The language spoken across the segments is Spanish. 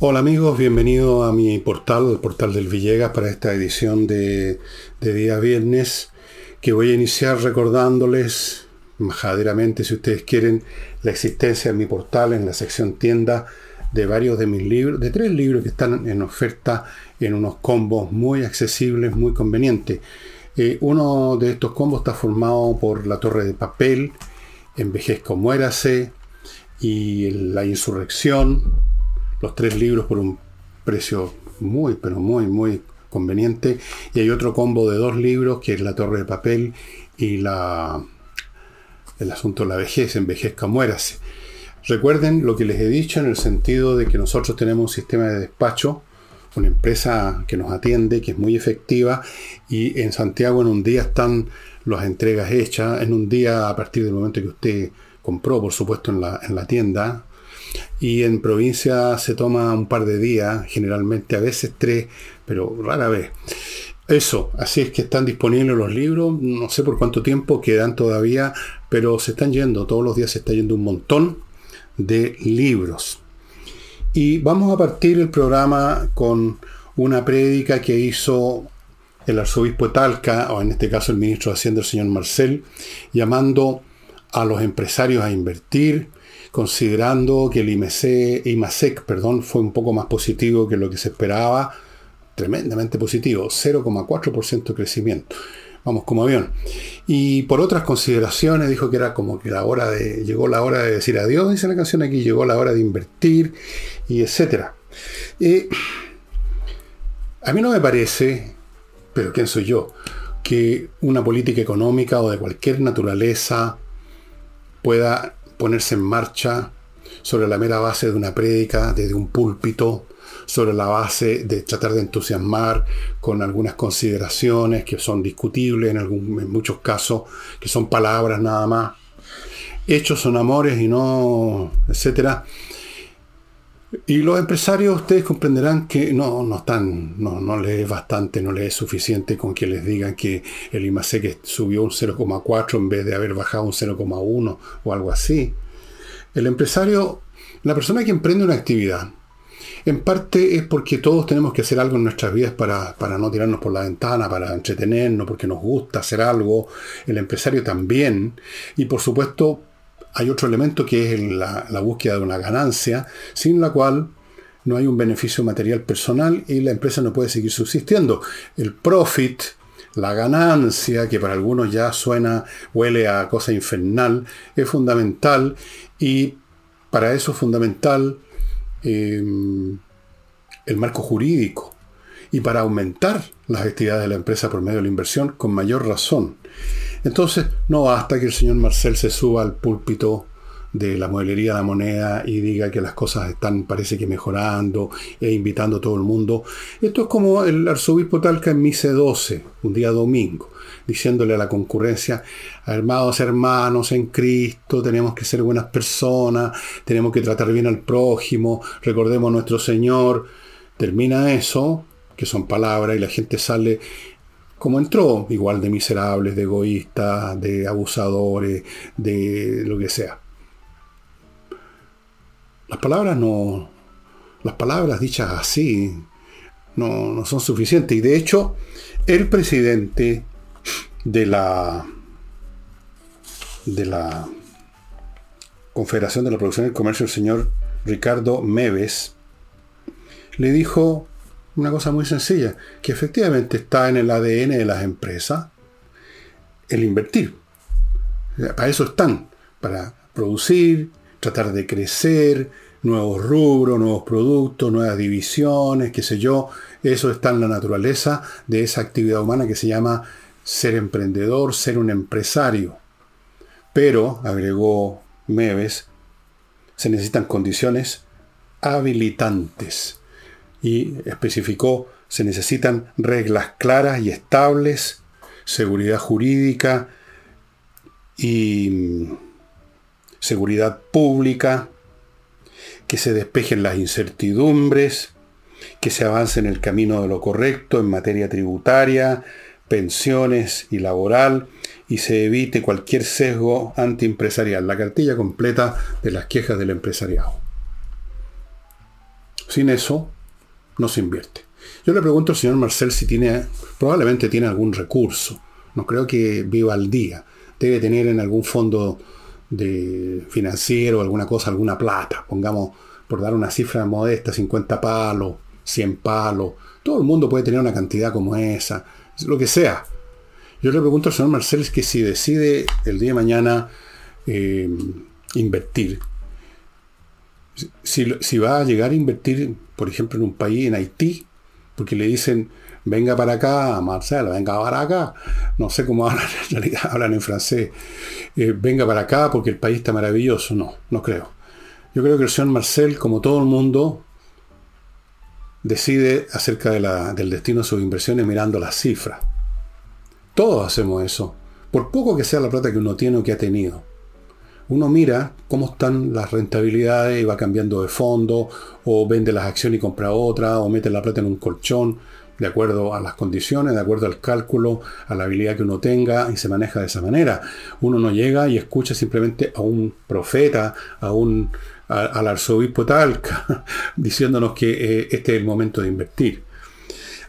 Hola amigos, bienvenido a mi portal, el portal del Villegas, para esta edición de, día viernes, que voy a iniciar recordándoles majaderamente, si ustedes quieren, la existencia de mi portal en la sección tienda de varios de mis libros, de tres libros que están en oferta en unos combos muy accesibles, muy convenientes. Eh, uno de estos combos está formado por La Torre de Papel, Envejezco Muérase y La Insurrección, los tres libros por un precio muy, pero muy, muy conveniente. Y hay otro combo de dos libros, que es La Torre de Papel y la, el asunto de la vejez, envejezca, muérase. Recuerden lo que les he dicho en el sentido de que nosotros tenemos un sistema de despacho, una empresa que nos atiende, que es muy efectiva, y en Santiago en un día están las entregas hechas, en un día a partir del momento que usted compró, por supuesto, en la, en la tienda, y en provincia se toma un par de días, generalmente a veces tres, pero rara vez. Eso, así es que están disponibles los libros, no sé por cuánto tiempo quedan todavía, pero se están yendo, todos los días se está yendo un montón de libros. Y vamos a partir el programa con una prédica que hizo el arzobispo de Talca, o en este caso el ministro de Hacienda, el señor Marcel, llamando a los empresarios a invertir, considerando que el IMASEC perdón, fue un poco más positivo que lo que se esperaba, tremendamente positivo, 0,4% de crecimiento. Vamos como avión. Y por otras consideraciones dijo que era como que la hora de, llegó la hora de decir adiós, dice la canción aquí, llegó la hora de invertir y etcétera. a mí no me parece, pero ¿quién soy yo? Que una política económica o de cualquier naturaleza pueda ponerse en marcha sobre la mera base de una prédica, desde un púlpito, sobre la base de tratar de entusiasmar con algunas consideraciones que son discutibles en, algún, en muchos casos, que son palabras nada más. Hechos son amores y no, etcétera. Y los empresarios, ustedes comprenderán que no, no están, no, no les es bastante, no les es suficiente con que les digan que el IMASEC subió un 0,4 en vez de haber bajado un 0,1 o algo así. El empresario, la persona que emprende una actividad, en parte es porque todos tenemos que hacer algo en nuestras vidas para, para, no tirarnos por la ventana, para entretenernos, porque nos gusta hacer algo. El empresario también. Y por supuesto, hay otro elemento que es la, búsqueda de una ganancia, sin la cual no hay un beneficio material personal y la empresa no puede seguir subsistiendo. El profit, la ganancia, que para algunos ya suena, huele a cosa infernal, es fundamental y para eso es fundamental em, el marco jurídico y para aumentar las actividades de la empresa por medio de la inversión con mayor razón. Entonces, no basta que el señor Marcel se suba al púlpito de la modelería de la moneda y diga que las cosas están, parece que mejorando, e invitando a todo el mundo. Esto es como el arzobispo Talca en Mise 12, un día domingo, diciéndole a la concurrencia, hermanos hermanos en Cristo, tenemos que ser buenas personas, tenemos que tratar bien al prójimo, recordemos a nuestro Señor. Termina eso, que son palabras, y la gente sale como entró, igual de miserables, de egoístas, de abusadores, de lo que sea. Las palabras no. Las palabras dichas así no, no son suficientes. Y de hecho, el presidente de la. de la Confederación de la Producción y el Comercio, el señor Ricardo Meves, le dijo una cosa muy sencilla, que efectivamente está en el ADN de las empresas el invertir. Para eso están, para producir, tratar de crecer, nuevos rubros, nuevos productos, nuevas divisiones, qué sé yo. Eso está en la naturaleza de esa actividad humana que se llama ser emprendedor, ser un empresario. Pero, agregó Meves, se necesitan condiciones habilitantes y especificó se necesitan reglas claras y estables, seguridad jurídica y mm, seguridad pública, que se despejen las incertidumbres, que se avance en el camino de lo correcto en materia tributaria, pensiones y laboral, y se evite cualquier sesgo antiempresarial. La cartilla completa de las quejas del empresariado. Sin eso, no se invierte. Yo le pregunto al señor Marcel si tiene, probablemente tiene algún recurso. No creo que viva al día. Debe tener en algún fondo de financiero, alguna cosa, alguna plata. Pongamos, por dar una cifra modesta, 50 palos, 100 palos. Todo el mundo puede tener una cantidad como esa, lo que sea. Yo le pregunto al señor Marcel que si decide el día de mañana eh, invertir, si, va a llegar a invertir, por ejemplo, en un país, en Haití, porque le dicen, venga para acá, Marcelo, venga para acá, no sé cómo hablan, en realidad hablan en francés, eh, venga para acá porque el país está maravilloso, no, no creo. Yo creo que el señor Marcel, como todo el mundo, decide acerca del destino de sus inversiones mirando las cifras. Todos hacemos eso, por poco que sea la plata que uno tiene o que ha tenido uno mira cómo están las rentabilidades y va cambiando de fondo, o vende las acciones y compra otra, o mete la plata en un colchón, de acuerdo a las condiciones, de acuerdo al cálculo, a la habilidad que uno tenga, y se maneja de esa manera. Uno no llega y escucha simplemente a un profeta, a un al arzobispo Talca, diciéndonos que eh, este es el momento de invertir.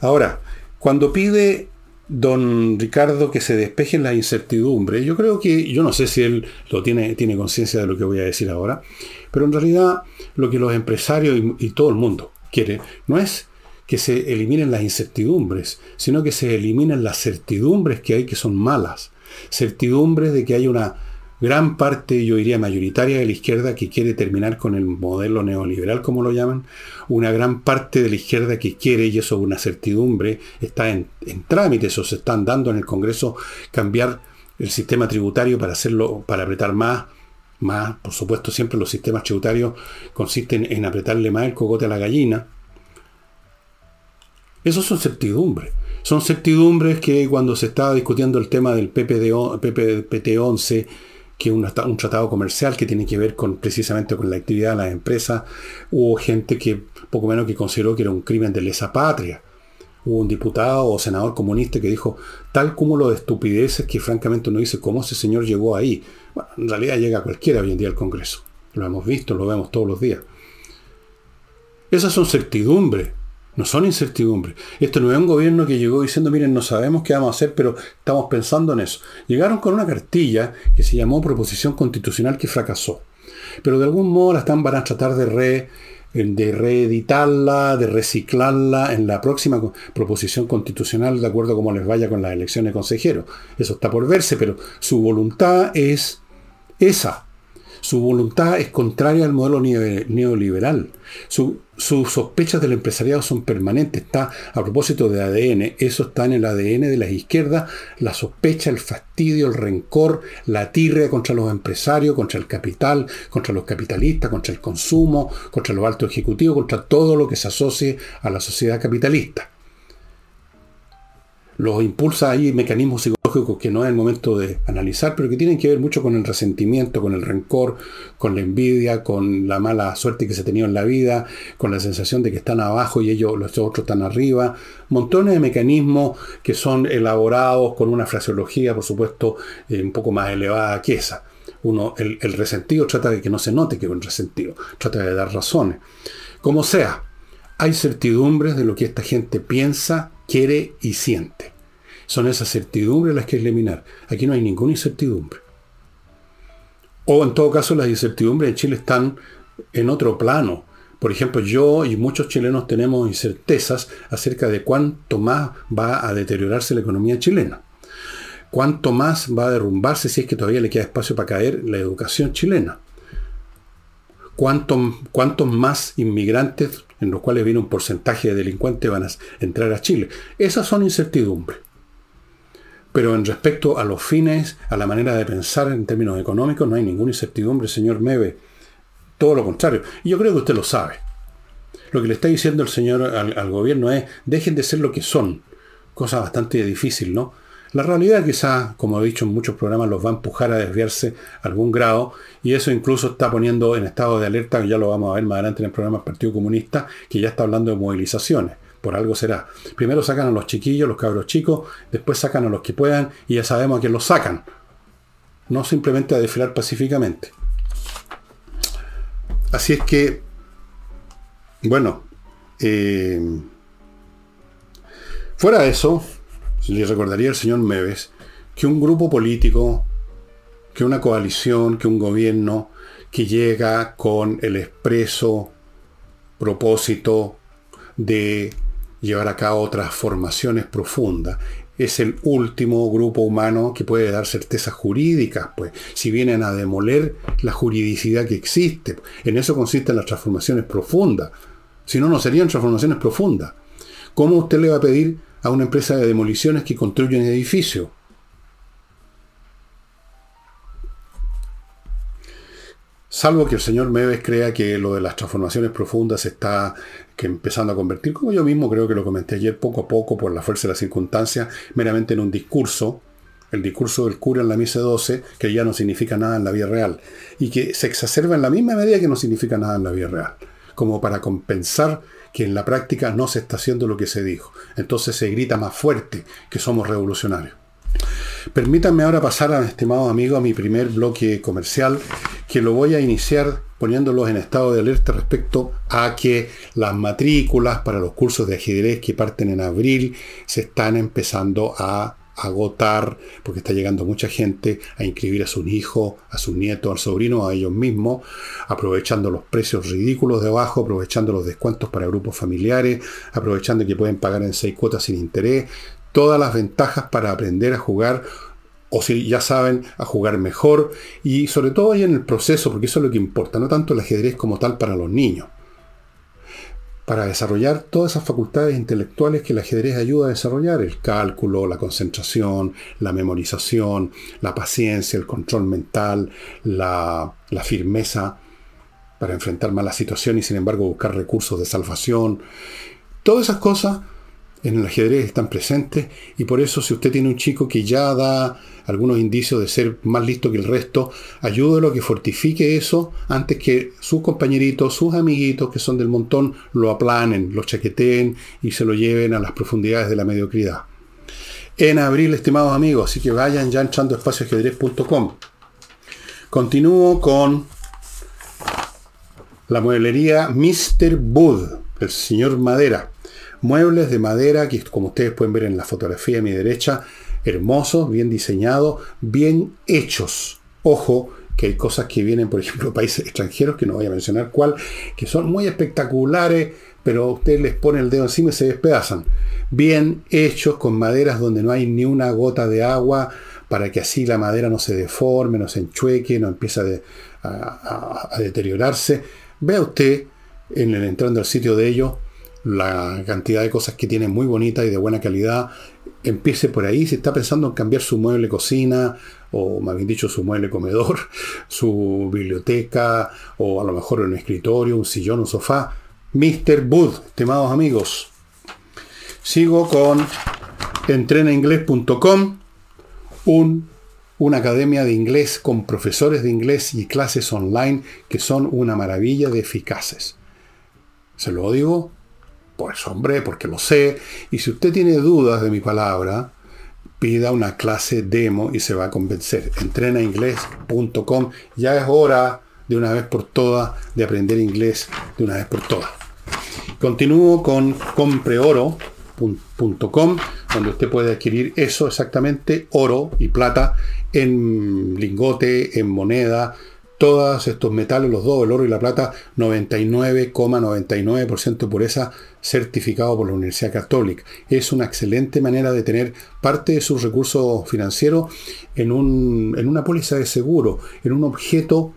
Ahora, cuando pide don Ricardo que se despejen las incertidumbres. Yo creo que, yo no sé si él lo tiene, tiene conciencia de lo que voy a decir ahora, pero en realidad lo que los empresarios y, y todo el mundo quiere no es que se eliminen las incertidumbres, sino que se eliminen las certidumbres que hay que son malas. Certidumbres de que hay una gran parte, yo diría mayoritaria de la izquierda que quiere terminar con el modelo neoliberal, como lo llaman, una gran parte de la izquierda que quiere, y eso es una certidumbre, está en, en trámites o se están dando en el Congreso, cambiar el sistema tributario para hacerlo, para apretar más, más, por supuesto, siempre los sistemas tributarios consisten en apretarle más el cogote a la gallina. Esos son certidumbres. Son certidumbres que cuando se estaba discutiendo el tema del PPD, PPT-11, que un, un, tratado comercial que tiene que ver con precisamente con la actividad de las empresas. Hubo gente que poco menos que consideró que era un crimen de lesa patria. Hubo un diputado o senador comunista que dijo tal cúmulo de estupideces que francamente uno dice cómo ese señor llegó ahí. Bueno, en realidad llega cualquiera hoy en día al Congreso. Lo hemos visto, lo vemos todos los días. Esas son certidumbres no son incertidumbres. Esto no es un gobierno que llegó diciendo, miren, no sabemos qué vamos a hacer, pero estamos pensando en eso. Llegaron con una cartilla que se llamó Proposición Constitucional que fracasó. Pero de algún modo la están, van a tratar de, re, de reeditarla, de reciclarla en la próxima proposición constitucional, de acuerdo a cómo les vaya con las elecciones de consejeros. Eso está por verse, pero su voluntad es esa. Su voluntad es contraria al modelo neoliberal. Sus sospechas del empresariado son permanentes. Está a propósito de ADN. Eso está en el ADN de las izquierdas. La sospecha, el fastidio, el rencor, la tirria contra los empresarios, contra el capital, contra los capitalistas, contra el consumo, contra los altos ejecutivos, contra todo lo que se asocie a la sociedad capitalista los impulsa ahí mecanismos psicológicos que no es el momento de analizar, pero que tienen que ver mucho con el resentimiento, con el rencor, con la envidia, con la mala suerte que se ha tenido en la vida, con la sensación de que están abajo y ellos, los otros están arriba. Montones de mecanismos que son elaborados con una fraseología, por supuesto, eh, un poco más elevada que esa. Uno, el, resentido trata de que no se note que es un resentido, trata de dar razones. Como sea, hay certidumbres de lo que esta gente piensa, quiere y siente. Son esas certidumbres las que eliminar. Aquí no hay ninguna incertidumbre. O en todo caso las incertidumbres en Chile están en otro plano. Por ejemplo, yo y muchos chilenos tenemos incertezas acerca de cuánto más va a deteriorarse la economía chilena. Cuánto más va a derrumbarse si es que todavía le queda espacio para caer la educación chilena. Cuántos más inmigrantes en los cuales viene un porcentaje de delincuentes van a entrar a Chile. Esas son incertidumbres. Pero en respecto a los fines, a la manera de pensar en términos económicos, no hay ninguna incertidumbre, señor Meve. Todo lo contrario. Y yo creo que usted lo sabe. Lo que le está diciendo el señor al, al gobierno es, dejen de ser lo que son. Cosa bastante difícil, ¿no? La realidad quizá, como he dicho en muchos programas, los va a empujar a desviarse a algún grado y eso incluso está poniendo en estado de alerta, ya lo vamos a ver más adelante en el programa del Partido Comunista, que ya está hablando de movilizaciones. Por algo será. Primero sacan a los chiquillos, los cabros chicos, después sacan a los que puedan y ya sabemos a quién los sacan. No simplemente a desfilar pacíficamente. Así es que, bueno, Eh, fuera de eso, le recordaría al señor Meves que un grupo político, que una coalición, que un gobierno que llega con el expreso propósito de llevar a cabo transformaciones profundas. Es el último grupo humano que puede dar certezas jurídicas, pues, si vienen a demoler la juridicidad que existe. En eso consisten las transformaciones profundas. Si no, no serían transformaciones profundas. ¿Cómo usted le va a pedir a una empresa de demoliciones que construya un edificio? Salvo que el señor Meves crea que lo de las transformaciones profundas se está que empezando a convertir, como yo mismo creo que lo comenté ayer, poco a poco, por la fuerza de las circunstancias, meramente en un discurso, el discurso del cura en la misa 12, que ya no significa nada en la vida real, y que se exacerba en la misma medida que no significa nada en la vida real, como para compensar que en la práctica no se está haciendo lo que se dijo. Entonces se grita más fuerte que somos revolucionarios. Permítanme ahora pasar, a, estimados amigos, a mi primer bloque comercial, que lo voy a iniciar poniéndolos en estado de alerta respecto a que las matrículas para los cursos de ajedrez que parten en abril se están empezando a agotar, porque está llegando mucha gente a inscribir a sus hijos, a sus nietos, al sobrino, a ellos mismos, aprovechando los precios ridículos de abajo, aprovechando los descuentos para grupos familiares, aprovechando que pueden pagar en seis cuotas sin interés, todas las ventajas para aprender a jugar o si ya saben, a jugar mejor y sobre todo ahí en el proceso, porque eso es lo que importa, no tanto el ajedrez como tal para los niños. Para desarrollar todas esas facultades intelectuales que el ajedrez ayuda a desarrollar, el cálculo, la concentración, la memorización, la paciencia, el control mental, la, firmeza para enfrentar malas situaciones y sin embargo buscar recursos de salvación. Todas esas cosas en el ajedrez están presentes y por eso si usted tiene un chico que ya da algunos indicios de ser más listo que el resto, ayúdelo a que fortifique eso antes que sus compañeritos, sus amiguitos que son del montón lo aplanen, lo chaqueteen y se lo lleven a las profundidades de la mediocridad. En abril, estimados amigos, así que vayan ya entrando a espacioajedrez.com. Continúo con la mueblería Mr. Bud, el señor Madera Muebles de madera, que como ustedes pueden ver en la fotografía a mi derecha, hermosos, bien diseñados, bien hechos. Ojo, que hay cosas que vienen, por ejemplo, de países extranjeros, que no voy a mencionar cuál, que son muy espectaculares, pero ustedes les ponen el dedo encima y se despedazan. Bien hechos, con maderas donde no hay ni una gota de agua, para que así la madera no se deforme, no se enchueque, no empiece a, deteriorarse. Vea usted, en el, entrando al sitio de ellos, la cantidad de cosas que tiene muy bonita y de buena calidad. Empiece por ahí, si está pensando en cambiar su mueble cocina, o más bien dicho, su mueble comedor, su biblioteca, o a lo mejor un escritorio, un sillón, un sofá. Mr. Bud, estimados amigos. Sigo con entrenainglés.com, un, una academia de inglés con profesores de inglés y clases online que son una maravilla de eficaces. Se lo digo pues hombre, porque lo sé. Y si usted tiene dudas de mi palabra, pida una clase demo y se va a convencer. Entrenainglés.com. Ya es hora de una vez por todas de aprender inglés de una vez por todas. Continúo con compreoro.com, donde usted puede adquirir eso exactamente, oro y plata, en lingote, en moneda, todos estos metales, los dos, el oro y la plata, 99,99% de pureza certificado por la Universidad Católica. Es una excelente manera de tener parte de sus recursos financieros en, un, en una póliza de seguro, en un objeto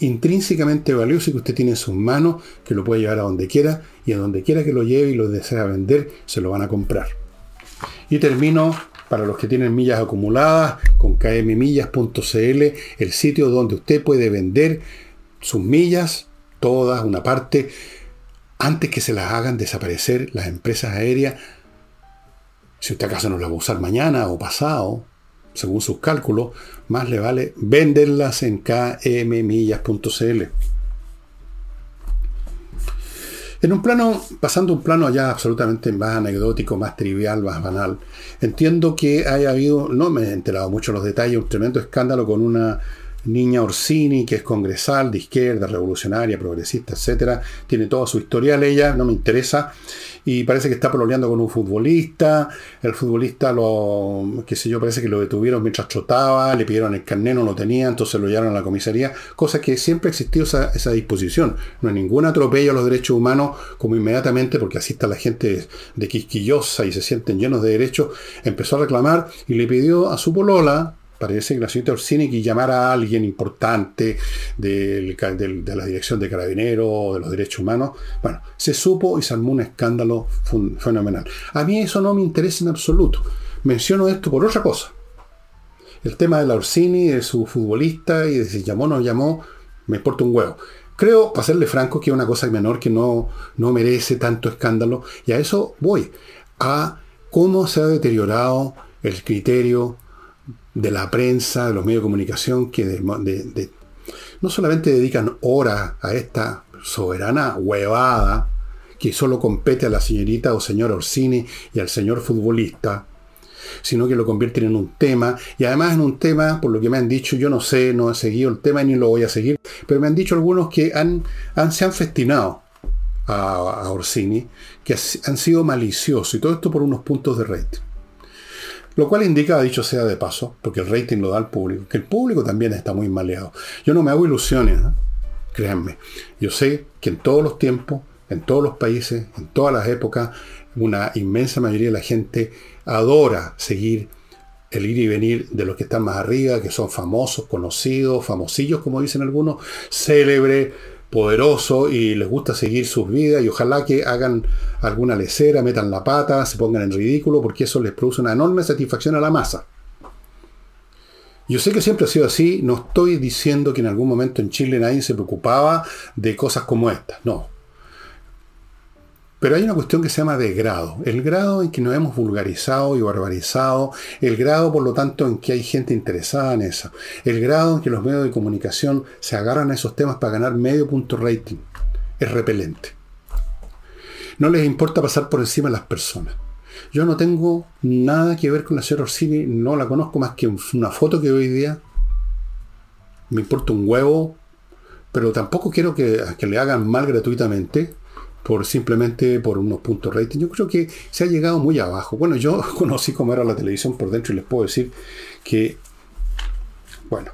intrínsecamente valioso que usted tiene en sus manos, que lo puede llevar a donde quiera y a donde quiera que lo lleve y lo desea vender, se lo van a comprar. Y termino para los que tienen millas acumuladas con kmmillas.cl, el sitio donde usted puede vender sus millas, todas, una parte, antes que se las hagan desaparecer las empresas aéreas. Si usted acaso no las va a usar mañana o pasado, según sus cálculos, más le vale venderlas en kmmillas.cl. En un plano, pasando un plano ya absolutamente más anecdótico, más trivial, más banal, entiendo que haya habido, no me he enterado mucho los detalles, un tremendo escándalo con una niña Orsini, que es congresal, de izquierda, revolucionaria, progresista, etcétera. Tiene toda su historial ella, no me interesa. Y parece que está pololeando con un futbolista. El futbolista lo, qué sé yo, parece que lo detuvieron mientras trotaba, le pidieron el carnet, no lo tenía, entonces lo llevaron a la comisaría. Cosa que siempre ha existido esa, esa disposición. No hay ningún atropello a los derechos humanos, como inmediatamente, porque así está la gente de Quisquillosa y se sienten llenos de derechos, empezó a reclamar y le pidió a su polola, parece que la señorita Orsini que llamara a alguien importante de la dirección de carabineros de los derechos humanos. Bueno, se supo y se armó un escándalo fenomenal. A mí eso no me interesa en absoluto. Menciono esto por otra cosa. El tema de la Orsini, de su futbolista y de si llamó o no llamó, me importa un huevo. Creo, para serle franco, que es una cosa menor que no, no merece tanto escándalo. Y a eso voy. A cómo se ha deteriorado el criterio de la prensa, de los medios de comunicación, que no solamente dedican horas a esta soberana huevada que solo compete a la señorita o señor Orsini y al señor futbolista, sino que lo convierten en un tema, y además en un tema, por lo que me han dicho, yo no sé, no he seguido el tema ni lo voy a seguir, pero me han dicho algunos que han, se han festinado a, a Orsini, que han sido maliciosos, y todo esto por unos puntos de rating. Lo cual indica, dicho sea de paso, porque el rating lo da al público, que el público también está muy maleado. Yo no me hago ilusiones, ¿eh? créanme. Yo sé que en todos los tiempos, en todos los países, en todas las épocas, una inmensa mayoría de la gente adora seguir el ir y venir de los que están más arriba, que son famosos, conocidos, famosillos, como dicen algunos, célebre, poderoso y les gusta seguir sus vidas y ojalá que hagan alguna lecera, metan la pata, se pongan en ridículo, porque eso les produce una enorme satisfacción a la masa. Yo sé que siempre ha sido así, no estoy diciendo que en algún momento en Chile nadie se preocupaba de cosas como estas, no. Pero hay una cuestión que se llama de grado. El grado en que nos hemos vulgarizado y barbarizado. El grado, por lo tanto, en que hay gente interesada en eso. El grado en que los medios de comunicación se agarran a esos temas para ganar medio punto rating. Es repelente. No les importa pasar por encima de las personas. Yo no tengo nada que ver con la señora Orsini. No la conozco más que una foto que hoy día. Me importa un huevo. Pero tampoco quiero que, que le hagan mal gratuitamente por simplemente por unos puntos rating. Yo creo que se ha llegado muy abajo. Bueno, yo conocí cómo era la televisión por dentro y les puedo decir que, bueno,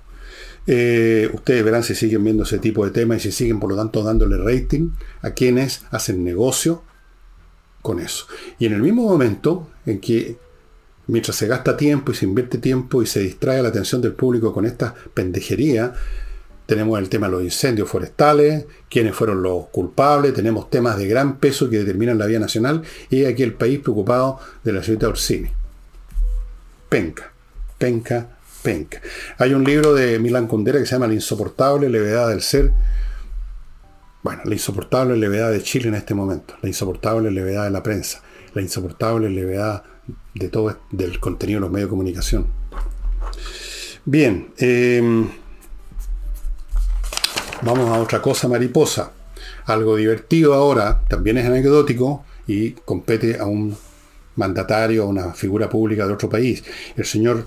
eh, ustedes verán si siguen viendo ese tipo de temas y si siguen por lo tanto dándole rating a quienes hacen negocio con eso. Y en el mismo momento en que mientras se gasta tiempo y se invierte tiempo y se distrae la atención del público con esta pendejería, tenemos el tema de los incendios forestales, quiénes fueron los culpables, tenemos temas de gran peso que determinan la vía nacional y aquí el país preocupado de la ciudad de Orsini. Penca, penca, penca. Hay un libro de Milan Kundera que se llama La insoportable levedad del ser. Bueno, la insoportable levedad de Chile en este momento, la insoportable levedad de la prensa, la insoportable levedad de todo del contenido de los medios de comunicación. Bien, eh, Vamos a otra cosa mariposa. Algo divertido ahora, también es anecdótico y compete a un mandatario, a una figura pública de otro país. El señor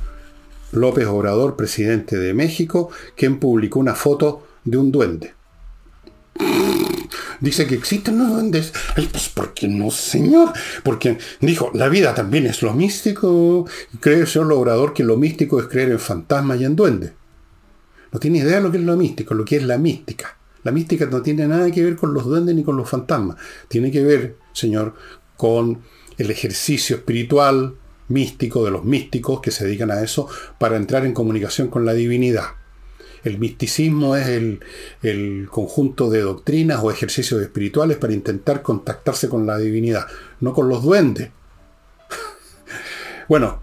López Obrador, presidente de México, quien publicó una foto de un duende. Dice que existen los duendes. Pues porque no, señor. Porque dijo, la vida también es lo místico. Cree el señor Obrador que lo místico es creer en fantasmas y en duendes. No tiene idea de lo que es lo místico, lo que es la mística. La mística no tiene nada que ver con los duendes ni con los fantasmas. Tiene que ver, Señor, con el ejercicio espiritual místico de los místicos que se dedican a eso para entrar en comunicación con la divinidad. El misticismo es el, el, conjunto de doctrinas o ejercicios espirituales para intentar contactarse con la divinidad, no con los duendes. bueno,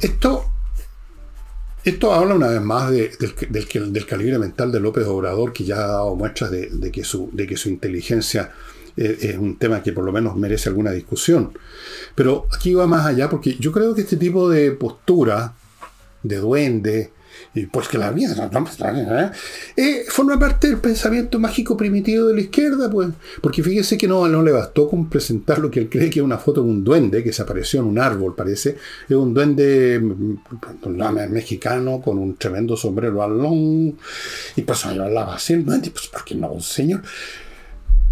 esto esto habla una vez más del, calibre mental de López Obrador, que ya ha dado muestras de, que, su, de que su inteligencia eh, es un tema que por lo menos merece alguna discusión. Pero aquí va más allá, porque yo creo que este tipo de postura de duende, pues que la vida pues, ¿eh? eh, forma parte del pensamiento mágico primitivo de la izquierda, pues. Porque fíjese que no, no le bastó con presentar lo que él cree que es una foto de un duende que se apareció en un árbol, parece. Es un duende mm, mexicano con un tremendo sombrero alón. Y pues yo hablaba así, el duende, pues porque no, señor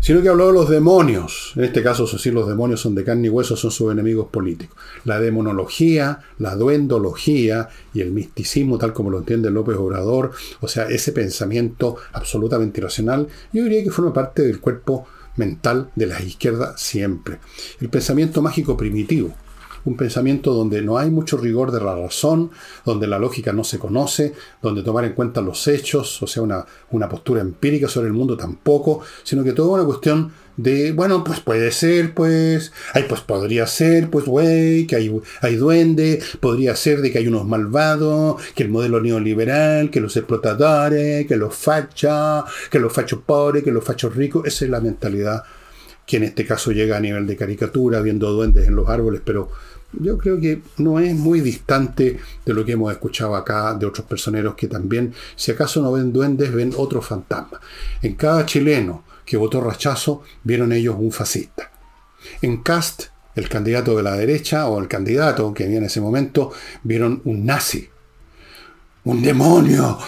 sino que habló de los demonios. En este caso, sí, los demonios son de carne y hueso, son sus enemigos políticos. La demonología, la duendología y el misticismo, tal como lo entiende López Obrador, o sea, ese pensamiento absolutamente irracional, yo diría que forma parte del cuerpo mental de la izquierda siempre. El pensamiento mágico primitivo un pensamiento donde no hay mucho rigor de la razón, donde la lógica no se conoce, donde tomar en cuenta los hechos, o sea, una, una postura empírica sobre el mundo tampoco, sino que todo una cuestión de, bueno, pues puede ser, pues, ay, pues podría ser, pues, güey, que hay, hay duende, podría ser de que hay unos malvados, que el modelo neoliberal, que los explotadores, que los fachas, que los fachos pobres, que los fachos ricos, esa es la mentalidad que en este caso llega a nivel de caricatura, viendo duendes en los árboles, pero yo creo que no es muy distante de lo que hemos escuchado acá de otros personeros que también, si acaso no ven duendes, ven otros fantasmas. En cada chileno que votó rechazo, vieron ellos un fascista. En Cast, el candidato de la derecha, o el candidato que había en ese momento, vieron un nazi. ¡Un demonio!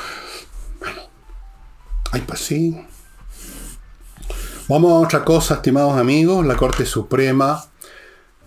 Bueno, ay, pues sí. Vamos a otra cosa, estimados amigos. La Corte Suprema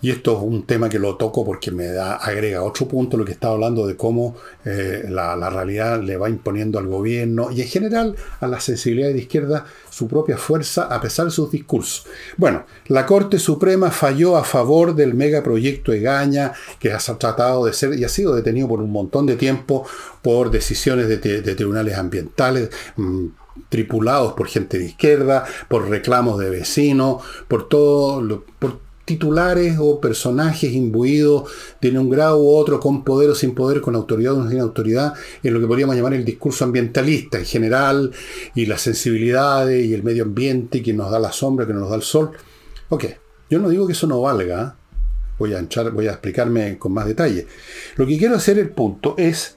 y esto es un tema que lo toco porque me da, agrega otro punto lo que estaba hablando de cómo eh, la, realidad le va imponiendo al gobierno y en general a la sensibilidad de izquierda su propia fuerza a pesar de sus discursos. Bueno, la Corte Suprema falló a favor del megaproyecto Egaña, que ha tratado de ser y ha sido detenido por un montón de tiempo por decisiones de, tribunales ambientales. Mm, tripulados por gente de izquierda, por reclamos de vecinos, por todo, por titulares o personajes imbuidos de un grado u otro, con poder o sin poder, con autoridad o sin autoridad, en lo que podríamos llamar el discurso ambientalista en general, y las sensibilidades y el medio ambiente, que nos da la sombra, que nos da el sol. Ok, yo no digo que eso no valga, ¿eh? voy a, entrar, voy a explicarme con más detalle. Lo que quiero hacer el punto es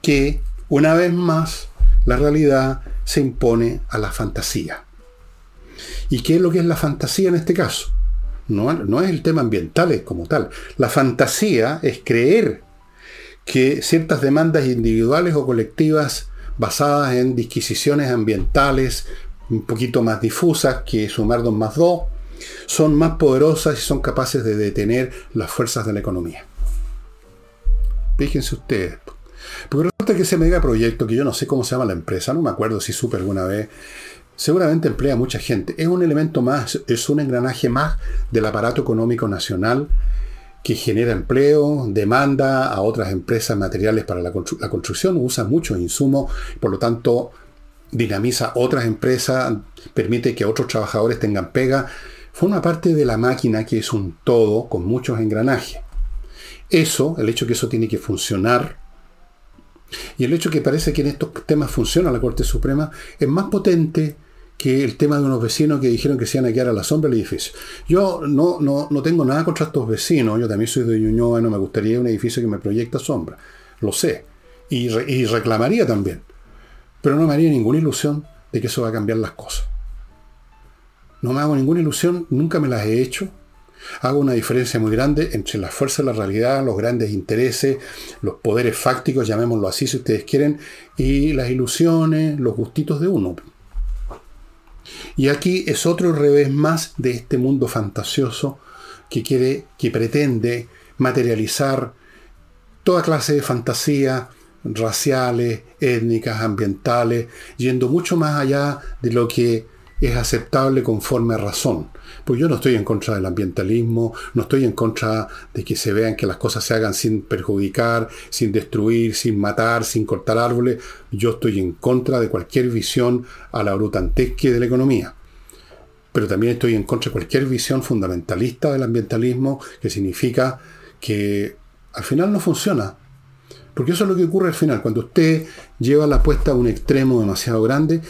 que, una vez más, la realidad se impone a la fantasía. ¿Y qué es lo que es la fantasía en este caso? No, es el tema ambiental como tal. La fantasía es creer que ciertas demandas individuales o colectivas basadas en disquisiciones ambientales un poquito más difusas que sumar dos más dos, son más poderosas y son capaces de detener las fuerzas de la economía. Fíjense ustedes. Porque resulta que ese megaproyecto, que yo no sé cómo se llama la empresa, no me acuerdo si supe alguna vez, seguramente emplea mucha gente. Es un elemento más, es un engranaje más del aparato económico nacional que genera empleo, demanda a otras empresas materiales para la, construcción, usa muchos insumos, por lo tanto dinamiza otras empresas, permite que otros trabajadores tengan pega, forma parte de la máquina que es un todo con muchos engranajes. Eso, el hecho que eso tiene que funcionar, y el hecho que parece que en estos temas funciona la Corte Suprema, es más potente que el tema de unos vecinos que dijeron que se iban a quedar a la sombra del edificio. Yo no, no, tengo nada contra estos vecinos, yo también soy de Ñuñoa, no me gustaría un edificio que me proyecta sombra, lo sé, y, y reclamaría también, pero no me haría ninguna ilusión de que eso va a cambiar las cosas. No me hago ninguna ilusión, nunca me las he hecho. Hago una diferencia muy grande entre la fuerza de la realidad, los grandes intereses, los poderes fácticos, llamémoslo así si ustedes quieren, y las ilusiones, los gustitos de uno. Y aquí es otro revés más de este mundo fantasioso que quiere, que pretende materializar toda clase de fantasía raciales, étnicas, ambientales, yendo mucho más allá de lo que es aceptable conforme a razón. Pues yo no estoy en contra del ambientalismo, no estoy en contra de que se vean que las cosas se hagan sin perjudicar, sin destruir, sin matar, sin cortar árboles. Yo estoy en contra de cualquier visión a la brutantesque de la economía. Pero también estoy en contra de cualquier visión fundamentalista del ambientalismo, que significa que al final no funciona. Porque eso es lo que ocurre al final. Cuando usted lleva la apuesta a un extremo demasiado grande,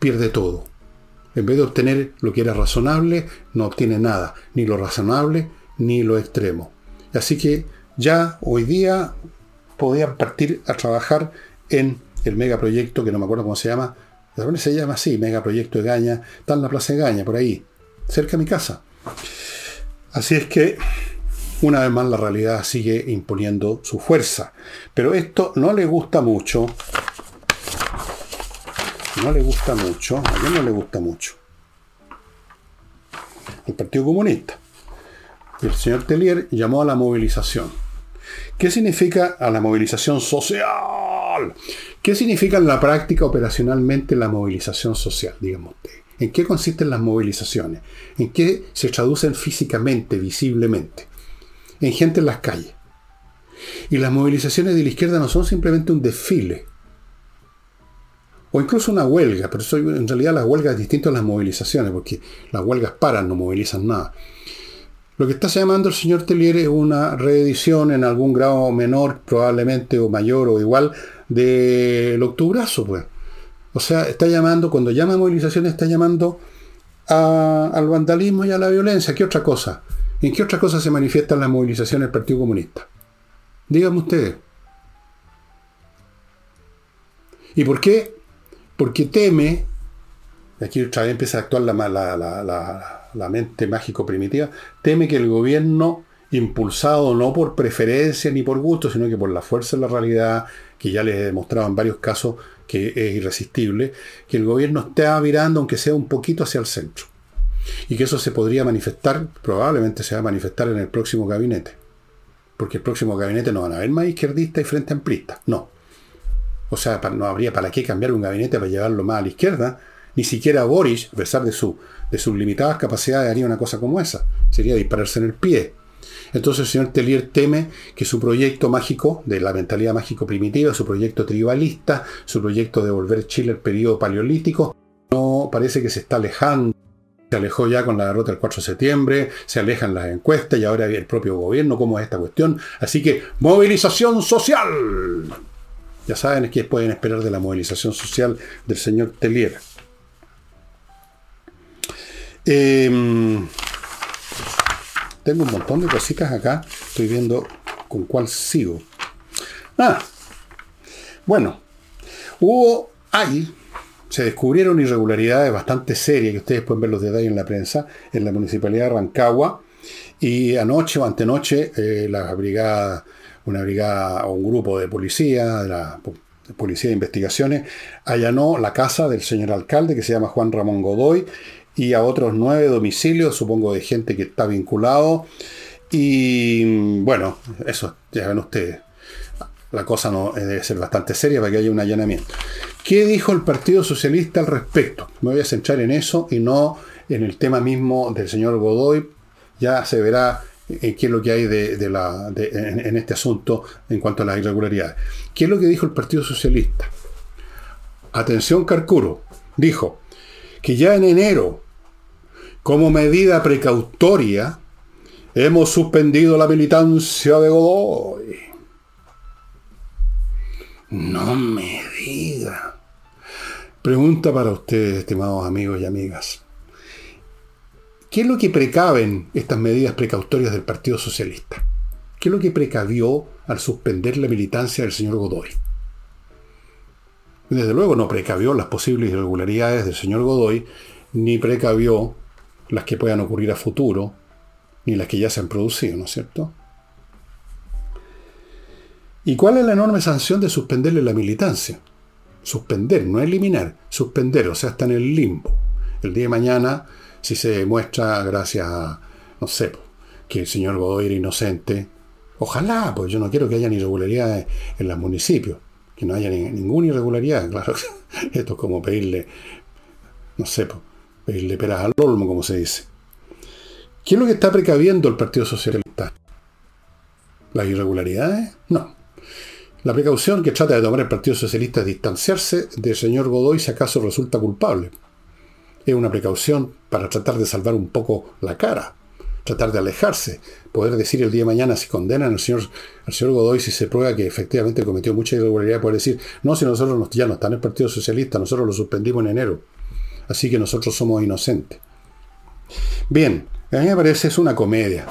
pierde todo en vez de obtener lo que era razonable, no obtiene nada, ni lo razonable, ni lo extremo. Así que ya hoy día podían partir a trabajar en el megaproyecto, que no me acuerdo cómo se llama, ¿de se llama así? Megaproyecto de Gaña, está en la Plaza de Gaña, por ahí, cerca de mi casa. Así es que, una vez más, la realidad sigue imponiendo su fuerza. Pero esto no le gusta mucho. No le gusta mucho. ¿A quién no le gusta mucho? El Partido Comunista. El señor Tellier llamó a la movilización. ¿Qué significa a la movilización social? ¿Qué significa en la práctica operacionalmente la movilización social? Digamos. ¿En qué consisten las movilizaciones? ¿En qué se traducen físicamente, visiblemente? En gente en las calles. Y las movilizaciones de la izquierda no son simplemente un desfile. O incluso una huelga, pero en realidad las huelgas es distinto a las movilizaciones, porque las huelgas paran, no movilizan nada. Lo que está llamando el señor Tellier es una reedición en algún grado menor, probablemente, o mayor o igual, del octubrazo, pues. O sea, está llamando, cuando llama a movilización, está llamando al vandalismo y a la violencia. ¿Qué otra cosa? ¿En qué otra cosa se manifiestan las movilizaciones del Partido Comunista? Díganme ustedes. ¿Y por qué? Porque teme, aquí otra vez empieza a actuar la, mente mágico primitiva, teme que el gobierno, impulsado no por preferencia ni por gusto, sino que por la fuerza de la realidad, que ya les he demostrado en varios casos que es irresistible, que el gobierno esté virando, aunque sea un poquito, hacia el centro. Y que eso se podría manifestar, probablemente se va a manifestar en el próximo gabinete. Porque el próximo gabinete no van a haber más izquierdistas y frente amplistas. No. O sea, no habría para qué cambiar un gabinete para llevarlo más a la izquierda. Ni siquiera Boris, a pesar de, su, de sus limitadas capacidades, haría una cosa como esa. Sería dispararse en el pie. Entonces el señor Tellier teme que su proyecto mágico, de la mentalidad mágico primitiva, su proyecto tribalista, su proyecto de volver Chile al periodo paleolítico, no parece que se está alejando. Se alejó ya con la derrota del 4 de septiembre, se alejan las encuestas y ahora el propio gobierno, cómo es esta cuestión. Así que, movilización social. Ya saben qué pueden esperar de la movilización social del señor Tellier. Eh, tengo un montón de cositas acá. Estoy viendo con cuál sigo. Ah, bueno, hubo, hay, se descubrieron irregularidades bastante serias, que ustedes pueden ver los detalles en la prensa, en la municipalidad de Rancagua. Y anoche o antenoche, eh, la brigada, una brigada o un grupo de policía, de la Policía de Investigaciones, allanó la casa del señor alcalde, que se llama Juan Ramón Godoy, y a otros nueve domicilios, supongo de gente que está vinculado. Y bueno, eso, ya ven ustedes. La cosa no debe ser bastante seria para que haya un allanamiento. ¿Qué dijo el Partido Socialista al respecto? Me voy a centrar en eso y no en el tema mismo del señor Godoy. Ya se verá qué es lo que hay de, en, en este asunto en cuanto a las irregularidades. ¿Qué es lo que dijo el Partido Socialista? Atención, Carcuro. Dijo que ya en enero como medida precautoria, hemos suspendido la militancia de Godoy. No me diga. Pregunta para ustedes, estimados amigos y amigas. ¿Qué es lo que precaven estas medidas precautorias del Partido Socialista? ¿Qué es lo que precavió al suspender la militancia del señor Godoy? Desde luego no precavió las posibles irregularidades del señor Godoy, ni precavió las que puedan ocurrir a futuro, ni las que ya se han producido, ¿no es cierto? ¿Y cuál es la enorme sanción de suspenderle la militancia? Suspender, no eliminar, suspender, o sea, está en el limbo. El día de mañana, si se demuestra, gracias a, no sé, que el señor Godoy era inocente, ojalá, pues yo no quiero que haya irregularidades en los municipios, que no haya ninguna irregularidad, claro. Esto es como pedirle, no sé, pues, le peras al olmo, como se dice. ¿Qué es lo que está precaviendo el Partido Socialista? ¿Las irregularidades? No. La precaución que trata de tomar el Partido Socialista es distanciarse del señor Godoy si acaso resulta culpable. Es una precaución para tratar de salvar un poco la cara, tratar de alejarse, poder decir el día de mañana si condenan al señor, al señor Godoy, si se prueba que efectivamente cometió mucha irregularidad, poder decir, no, si nosotros ya no está en el Partido Socialista, nosotros lo suspendimos en enero así que nosotros somos inocentes. Bien, a mí me parece es una comedia.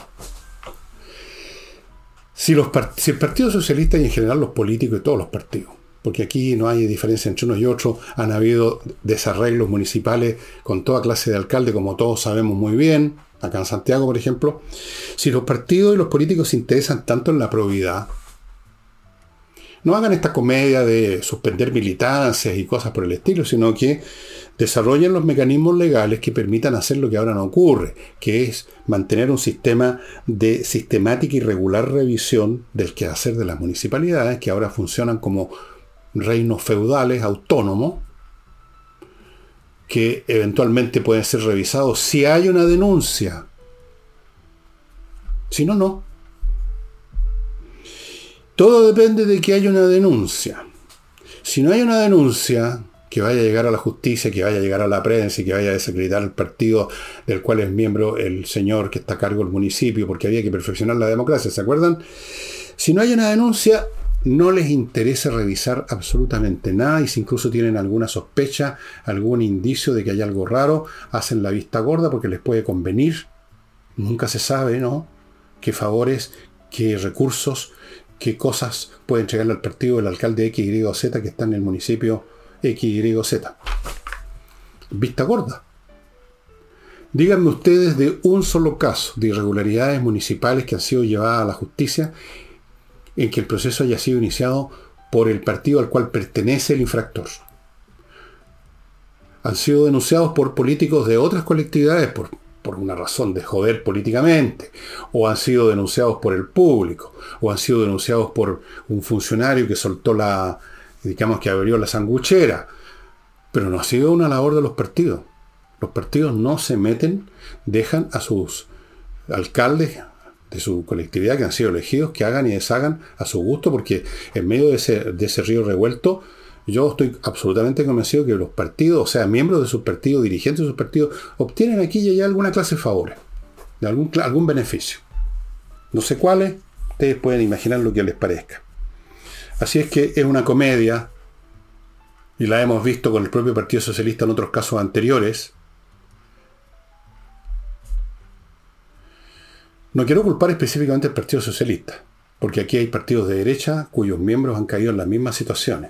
Si, los si el Partido Socialista y en general los políticos y todos los partidos porque aquí no hay diferencia entre uno y otro, han habido desarreglos municipales con toda clase de alcalde, como todos sabemos muy bien, acá en Santiago, por ejemplo. Si los partidos y los políticos se interesan tanto en la probidad, no hagan esta comedia de suspender militancias y cosas por el estilo, sino que desarrollen los mecanismos legales que permitan hacer lo que ahora no ocurre, que es mantener un sistema de sistemática y regular revisión del quehacer de las municipalidades, que ahora funcionan como reinos feudales autónomos, que eventualmente pueden ser revisados si hay una denuncia. Si no, no. Todo depende de que haya una denuncia. Si no hay una denuncia que vaya a llegar a la justicia, que vaya a llegar a la prensa y que vaya a desacreditar el partido del cual es miembro el señor que está a cargo del municipio, porque había que perfeccionar la democracia, ¿se acuerdan? Si no hay una denuncia, no les interesa revisar absolutamente nada y si incluso tienen alguna sospecha, algún indicio de que hay algo raro, hacen la vista gorda porque les puede convenir. Nunca se sabe, ¿no? Qué favores, qué recursos, qué cosas puede entregarle al partido el alcalde X, Y o Z que está en el municipio X, Y o Z. Vista gorda. Díganme ustedes de un solo caso de irregularidades municipales que han sido llevadas a la justicia en que el proceso haya sido iniciado por el partido al cual pertenece el infractor. Han sido denunciados por políticos de otras colectividades por, por una razón de joder políticamente, o han sido denunciados por el público, o han sido denunciados por un funcionario que soltó la, digamos que abrió la sanguchera, pero no ha sido una labor de los partidos. Los partidos no se meten, dejan a sus alcaldes, de su colectividad que han sido elegidos, que hagan y deshagan a su gusto, porque en medio de ese, de ese río revuelto, yo estoy absolutamente convencido que los partidos, o sea, miembros de sus partidos, dirigentes de sus partidos, obtienen aquí y allá alguna clase de favores, de algún, algún beneficio. No sé cuáles, ustedes pueden imaginar lo que les parezca. Así es que es una comedia, y la hemos visto con el propio Partido Socialista en otros casos anteriores, No quiero culpar específicamente al Partido Socialista, porque aquí hay partidos de derecha cuyos miembros han caído en las mismas situaciones.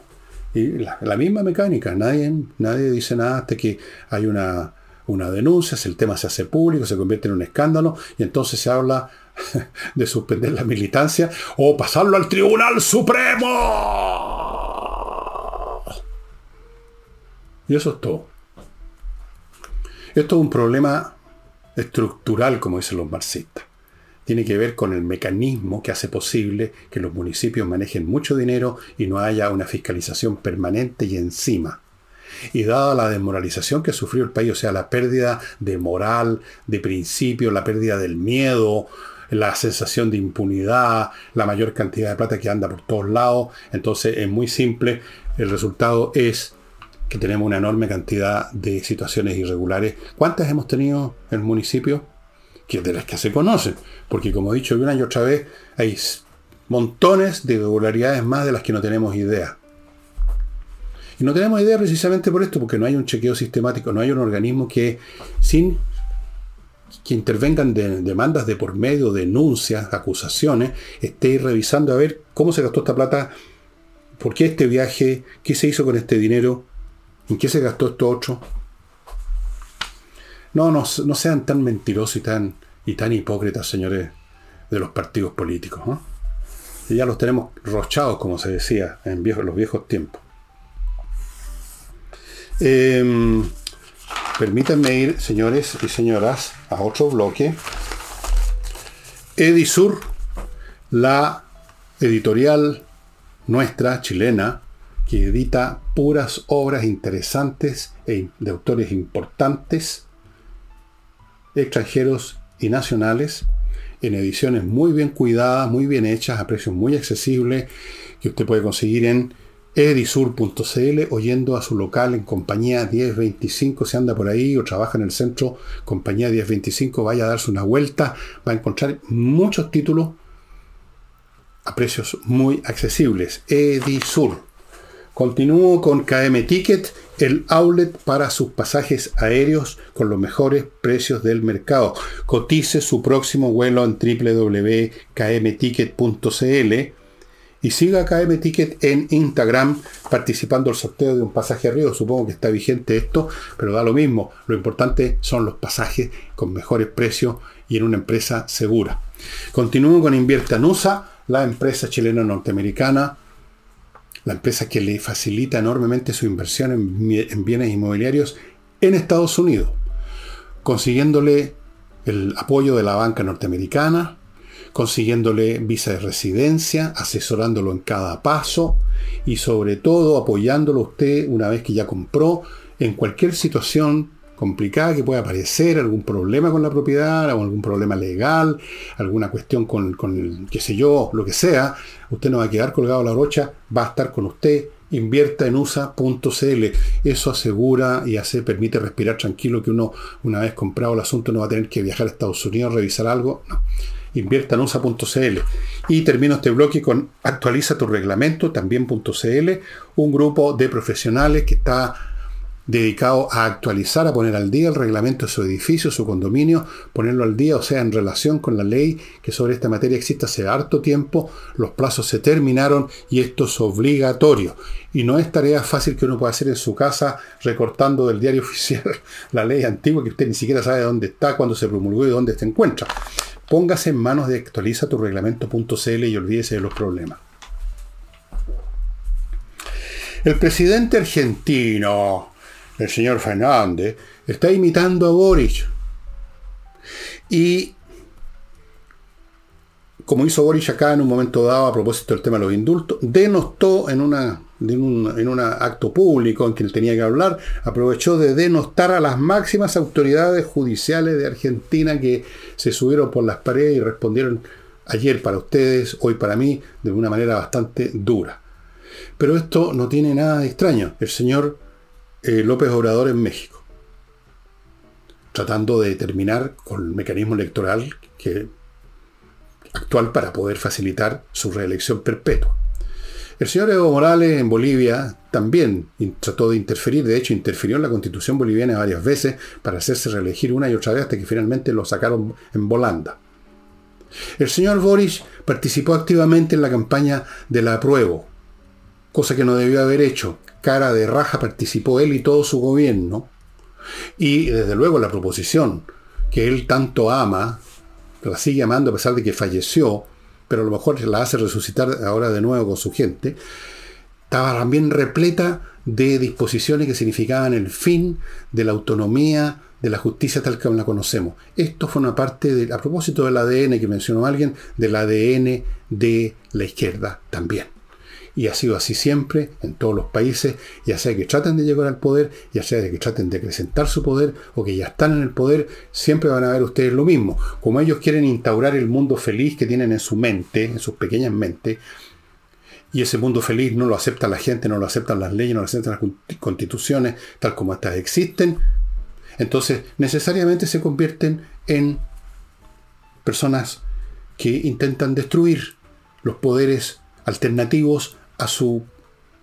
Y la, misma mecánica, nadie, nadie dice nada hasta que hay una, una denuncia, el tema se hace público, se convierte en un escándalo, y entonces se habla de suspender la militancia o pasarlo al Tribunal Supremo. Y eso es todo. Esto es un problema estructural, como dicen los marxistas tiene que ver con el mecanismo que hace posible que los municipios manejen mucho dinero y no haya una fiscalización permanente y encima. Y dada la desmoralización que sufrió el país, o sea, la pérdida de moral, de principio, la pérdida del miedo, la sensación de impunidad, la mayor cantidad de plata que anda por todos lados, entonces es muy simple, el resultado es que tenemos una enorme cantidad de situaciones irregulares. ¿Cuántas hemos tenido en el municipio? Que de las que se conocen, porque como he dicho una y otra vez, hay montones de irregularidades más de las que no tenemos idea. Y no tenemos idea precisamente por esto, porque no hay un chequeo sistemático, no hay un organismo que sin que intervengan de demandas de por medio, denuncias, acusaciones, esté revisando a ver cómo se gastó esta plata, por qué este viaje, qué se hizo con este dinero, en qué se gastó esto otro. No, no, sean tan mentirosos y tan, y tan hipócritas, señores, de los partidos políticos. Y ya los tenemos rochados, como se decía en los viejos tiempos. Em, permítanme ir, señores y señoras, a otro bloque. Edisur, la editorial nuestra, chilena, que edita puras obras interesantes e de autores importantes extranjeros y nacionales, en ediciones muy bien cuidadas, muy bien hechas, a precios muy accesibles, que usted puede conseguir en edisur.cl o yendo a su local en compañía 1025, si anda por ahí o trabaja en el centro, compañía 1025, vaya a darse una vuelta, va a encontrar muchos títulos a precios muy accesibles. Edisur. Continúo con KM Ticket el outlet para sus pasajes aéreos con los mejores precios del mercado. Cotice su próximo vuelo en www.kmticket.cl Y siga Ticket en Instagram participando del sorteo de un pasaje a Río. Supongo que está vigente esto, pero da lo mismo. Lo importante son los pasajes con mejores precios y en una empresa segura. Continúo con Invierte Anusa, la empresa chilena norteamericana, la empresa que le facilita enormemente su inversión en bienes inmobiliarios en Estados Unidos, consiguiéndole el apoyo de la banca norteamericana, consiguiéndole visa de residencia, asesorándolo en cada paso y sobre todo apoyándolo usted una vez que ya compró en cualquier situación complicada que pueda aparecer, algún problema con la propiedad, o algún problema legal, alguna cuestión con, con qué sé yo, lo que sea, usted no va a quedar colgado a la brocha, va a estar con usted, invierta en USA.cl. Eso asegura y hace, permite respirar tranquilo que uno, una vez comprado el asunto, no va a tener que viajar a Estados Unidos a revisar algo. No. Invierta en USA.cl. Y termino este bloque con actualiza tu reglamento, también.cl, un grupo de profesionales que está dedicado a actualizar, a poner al día el reglamento de su edificio, su condominio, ponerlo al día, o sea, en relación con la ley que sobre esta materia existe hace harto tiempo, los plazos se terminaron y esto es obligatorio. Y no es tarea fácil que uno pueda hacer en su casa recortando del diario oficial la ley antigua que usted ni siquiera sabe dónde está, cuándo se promulgó y dónde se encuentra. Póngase en manos de actualiza tu reglamento.cl y olvídese de los problemas. El presidente argentino, el señor Fernández, está imitando a Boris. Y como hizo Boris acá en un momento dado a propósito del tema de los indultos, denostó en, una, en, un, acto público en que él tenía que hablar, aprovechó de denostar a las máximas autoridades judiciales de Argentina que se subieron por las paredes y respondieron ayer para ustedes, hoy para mí, de una manera bastante dura. Pero esto no tiene nada de extraño. El señor eh, López Obrador en México, tratando de terminar con el mecanismo electoral que, actual para poder facilitar su reelección perpetua. El señor Evo Morales en Bolivia también trató de interferir, de hecho interfirió en la constitución boliviana varias veces para hacerse reelegir una y otra vez hasta que finalmente lo sacaron en volanda. El señor Boris participó activamente en la campaña de la apruebo, cosa que no debió haber hecho, cara de raja participó él y todo su gobierno. Y desde luego la proposición que él tanto ama, la sigue amando a pesar de que falleció, pero a lo mejor la hace resucitar ahora de nuevo con su gente, estaba también repleta de disposiciones que significaban el fin de la autonomía, de la justicia tal como la conocemos. Esto fue una parte, a propósito del ADN que mencionó alguien, del ADN de la izquierda también. Y ha sido así siempre en todos los países, ya sea que traten de llegar al poder, ya sea que traten de acrecentar su poder o que ya están en el poder, siempre van a ver ustedes lo mismo. Como ellos quieren instaurar el mundo feliz que tienen en su mente, en sus pequeñas mentes, y ese mundo feliz no lo acepta la gente, no lo aceptan las leyes, no lo aceptan las constituciones, tal como estas existen, entonces necesariamente se convierten en personas que intentan destruir los poderes alternativos a su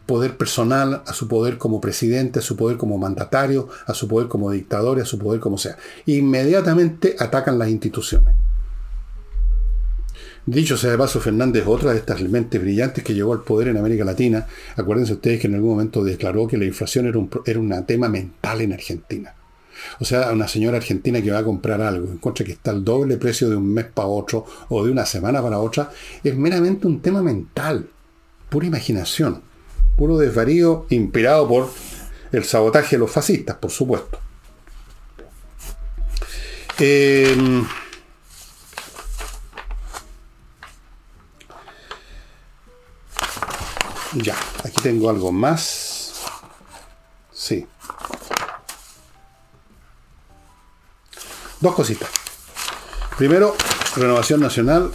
poder personal, a su poder como presidente, a su poder como mandatario, a su poder como dictador, a su poder como sea. Inmediatamente atacan las instituciones. Dicho sea de paso, Fernández, otra de estas mentes brillantes que llegó al poder en América Latina, acuérdense ustedes que en algún momento declaró que la inflación era un, era un tema mental en Argentina. O sea, una señora argentina que va a comprar algo, encuentra que está al doble precio de un mes para otro o de una semana para otra, es meramente un tema mental pura imaginación, puro desvarío inspirado por el sabotaje de los fascistas, por supuesto. Em, ya, aquí tengo algo más. Sí. Dos cositas. Primero, Renovación Nacional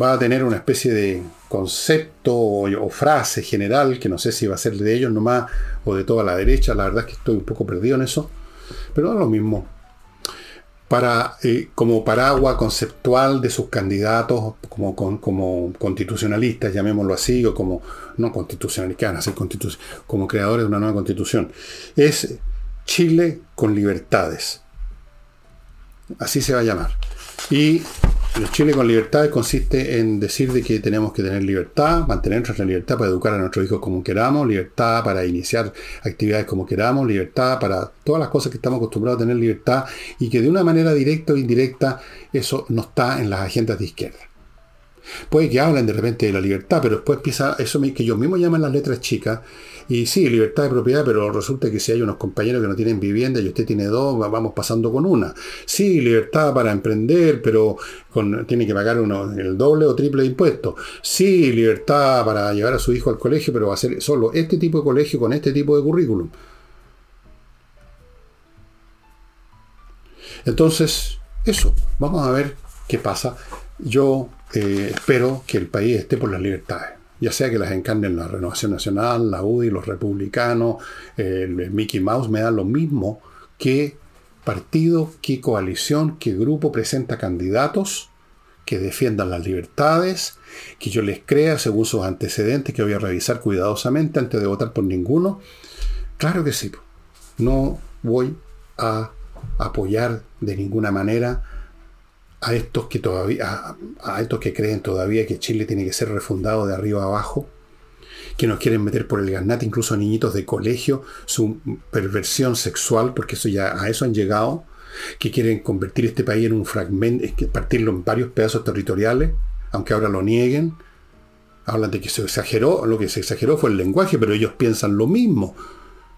va a tener una especie de concepto o, frase general, que no sé si va a ser de ellos nomás o de toda la derecha, la verdad es que estoy un poco perdido en eso, pero es lo mismo. Eh, como paraguas conceptual de sus candidatos como constitucionalistas, llamémoslo así, o como, no constitucionalistas, como creadores de una nueva constitución. Es Chile con libertades. Así se va a llamar. Y el Chile con libertad consiste en decir de que tenemos que tener libertad, mantener nuestra libertad para educar a nuestros hijos como queramos, libertad para iniciar actividades como queramos, libertad para todas las cosas que estamos acostumbrados a tener libertad y que de una manera directa o indirecta eso no está en las agendas de izquierda. Puede que hablen de repente de la libertad, pero después empieza eso que ellos mismos llaman las letras chicas. Y sí, libertad de propiedad, pero resulta que si hay unos compañeros que no tienen vivienda y usted tiene dos, vamos pasando con una. Sí, libertad para emprender, pero tiene que pagar uno, el doble o triple de impuestos. Sí, libertad para llevar a su hijo al colegio, pero va a ser solo este tipo de colegio con este tipo de currículum. Entonces, eso, vamos a ver qué pasa. Yo eh, espero que el país esté por las libertades, ya sea que las encarnen la Renovación Nacional, la UDI, los republicanos, el Mickey Mouse, me da lo mismo que partido, qué coalición, qué grupo presenta candidatos que defiendan las libertades, que yo les crea según sus antecedentes, que voy a revisar cuidadosamente antes de votar por ninguno. Claro que sí, no voy a apoyar de ninguna manera a estos que todavía, a, estos que creen todavía que Chile tiene que ser refundado de arriba a abajo, que nos quieren meter por el garnate, incluso niñitos de colegio, su perversión sexual, porque eso ya a eso han llegado, que quieren convertir este país en un fragmento, partirlo en varios pedazos territoriales, aunque ahora lo nieguen. Hablan de que se exageró, lo que se exageró fue el lenguaje, pero ellos piensan lo mismo.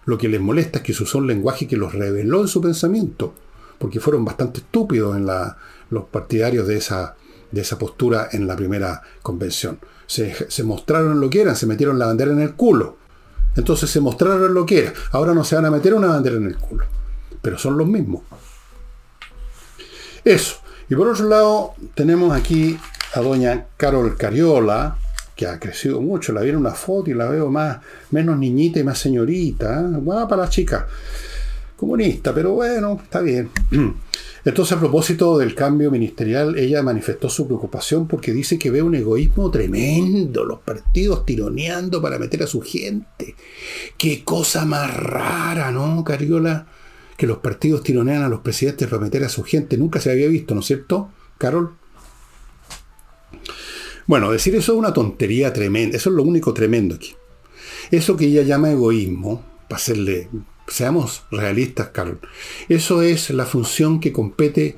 Lo que les molesta es que usó un lenguaje que los reveló en su pensamiento, porque fueron bastante estúpidos en la, los partidarios de esa, de esa postura en la primera convención. Se, mostraron lo que eran, se metieron la bandera en el culo. Entonces se mostraron lo que era. Ahora no se van a meter una bandera en el culo. Pero son los mismos. Eso. Y por otro lado, tenemos aquí a doña Carol Cariola, que ha crecido mucho. La vi en una foto y la veo más, menos niñita y más señorita. para la chica. Comunista, pero bueno, está bien. Entonces, a propósito del cambio ministerial, ella manifestó su preocupación porque dice que ve un egoísmo tremendo, los partidos tironeando para meter a su gente. Qué cosa más rara, ¿no, Cariola? Que los partidos tironean a los presidentes para meter a su gente. Nunca se había visto, ¿no es cierto, Carol? Bueno, decir eso es una tontería tremenda. Eso es lo único tremendo aquí. Eso que ella llama egoísmo, para hacerle Seamos realistas, Carol. Eso es la función que compete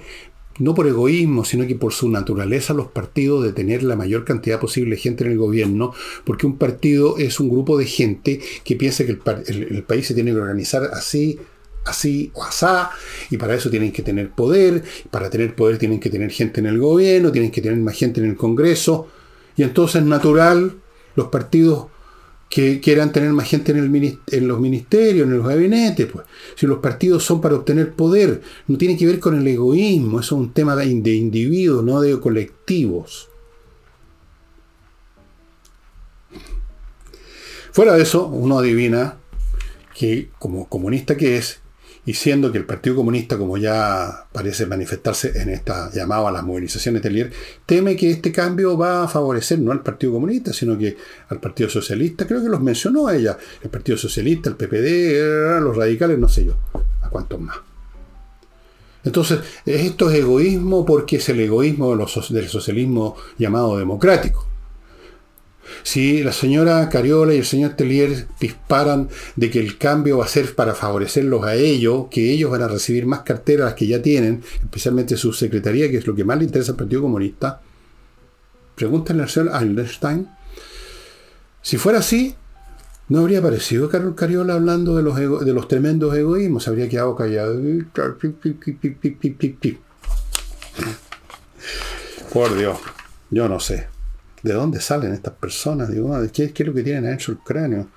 no por egoísmo, sino que por su naturaleza los partidos de tener la mayor cantidad posible de gente en el gobierno, porque un partido es un grupo de gente que piensa que el, país se tiene que organizar así, así o asá, y para eso tienen que tener poder, para tener poder tienen que tener gente en el gobierno, tienen que tener más gente en el Congreso, y entonces natural, los partidos que quieran tener más gente en, el, en los ministerios, en los gabinetes. Pues. Si los partidos son para obtener poder, no tiene que ver con el egoísmo, eso es un tema de, de individuos, no de colectivos. Fuera de eso, uno adivina que como comunista que es, y siendo que el Partido Comunista, como ya parece manifestarse en esta llamada a las movilizaciones Telier, teme que este cambio va a favorecer no al Partido Comunista, sino que al Partido Socialista, creo que los mencionó ella, el Partido Socialista, el PPD, los radicales, no sé yo, a cuántos más. Entonces, esto es egoísmo porque es el egoísmo del socialismo llamado democrático. Si la señora Cariola y el señor Tellier disparan de que el cambio va a ser para favorecerlos a ellos, que ellos van a recibir más carteras que ya tienen, especialmente su secretaría, que es lo que más le interesa al Partido Comunista, pregúntenle al señor Einstein. Si fuera así, no habría aparecido Carol Cariola hablando de los, de los tremendos egoísmos, habría quedado callado. Por Dios, yo no sé. ¿De dónde salen estas personas? Digo, ¿qué, ¿qué, es lo que tienen adentro el cráneo?